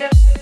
I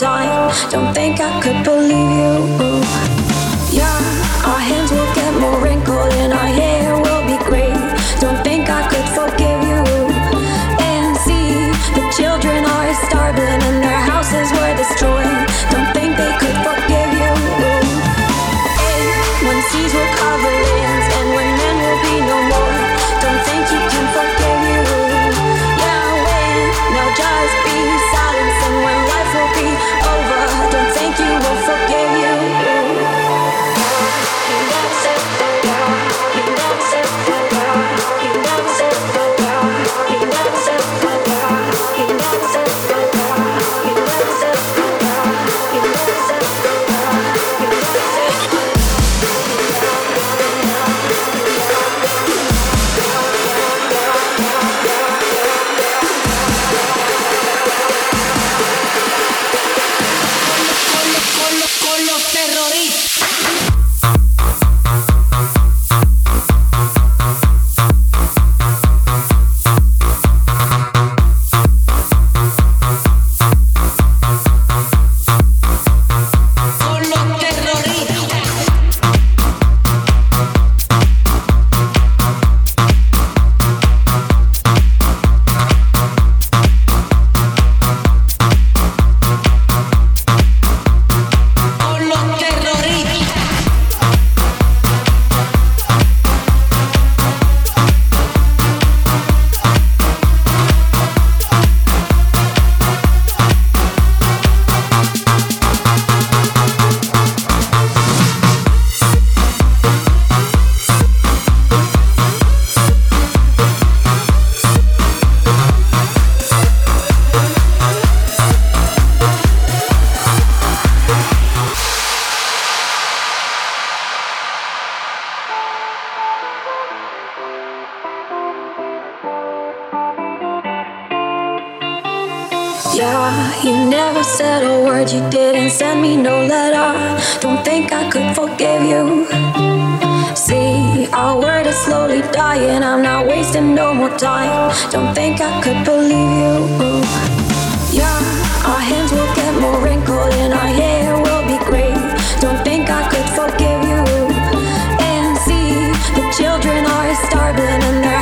you said a word, you didn't send me no letter. Don't think I could forgive you. See, our word is slowly dying. I'm not wasting no more time. Don't think I could believe you. Yeah, our hands will get more wrinkled and our hair will be gray. Don't think I could forgive you. And see, the children are starving and their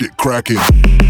shit cracking.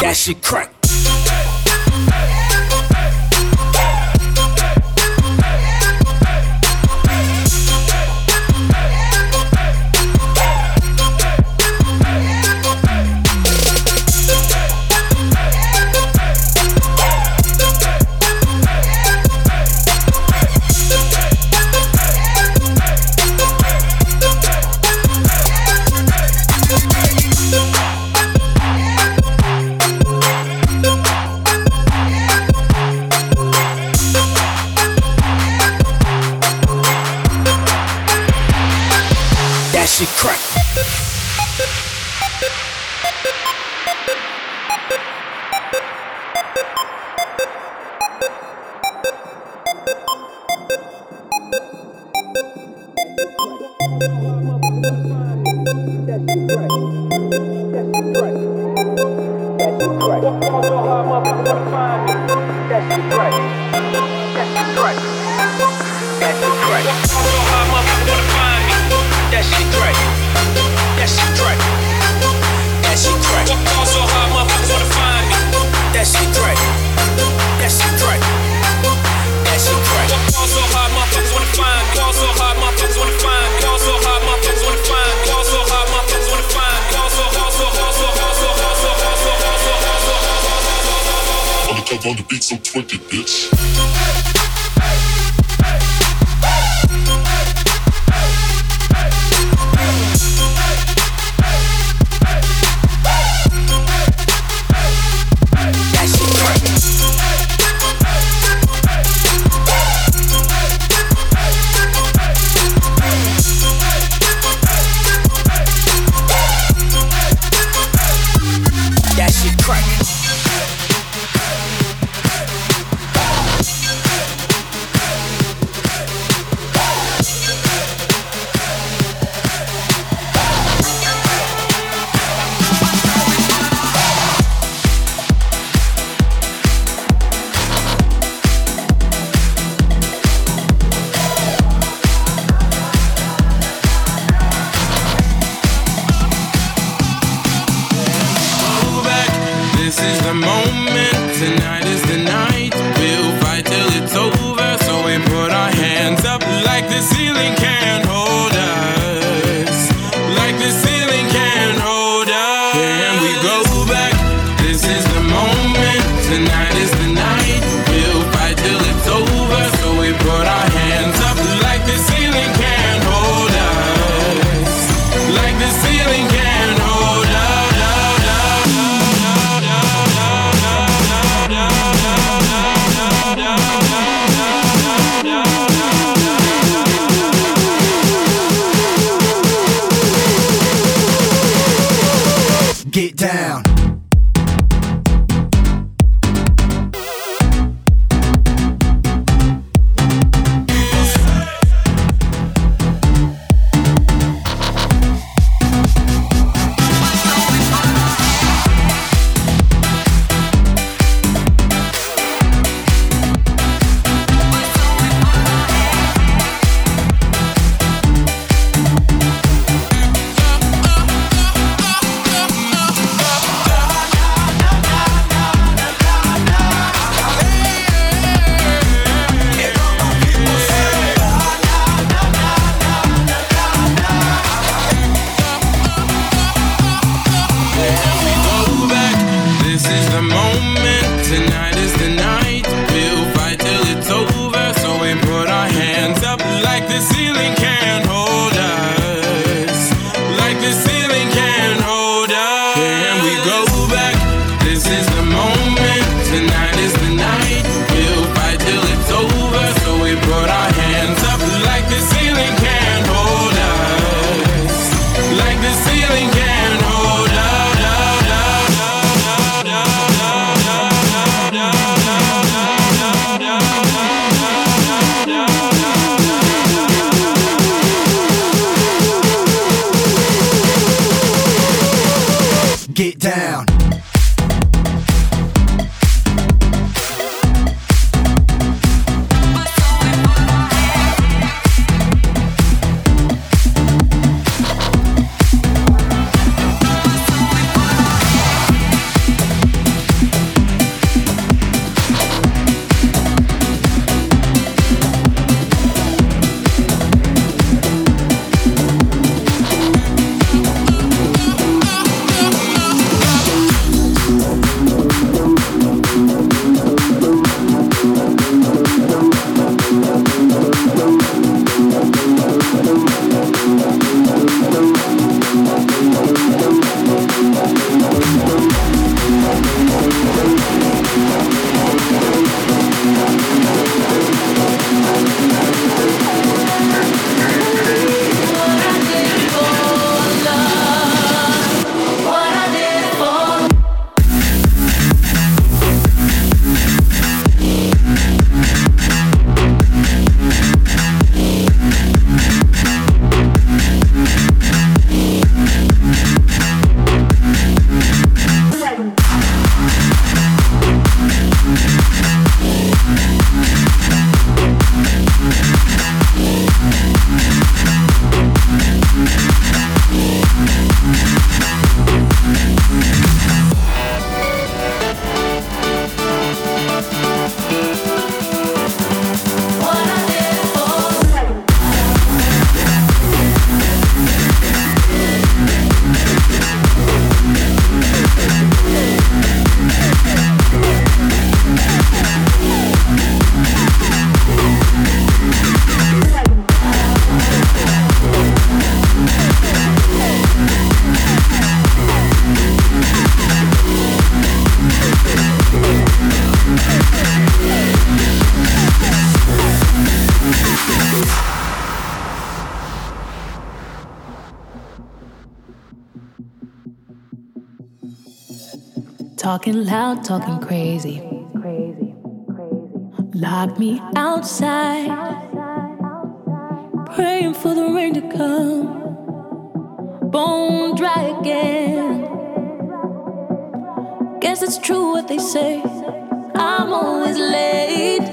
That shit crack. on the beat so twicked, bitch. is the moment tonight. Talking loud, talking crazy. Lock me outside. Praying for the rain to come. Bone dry again. Guess it's true what they say. I'm always late.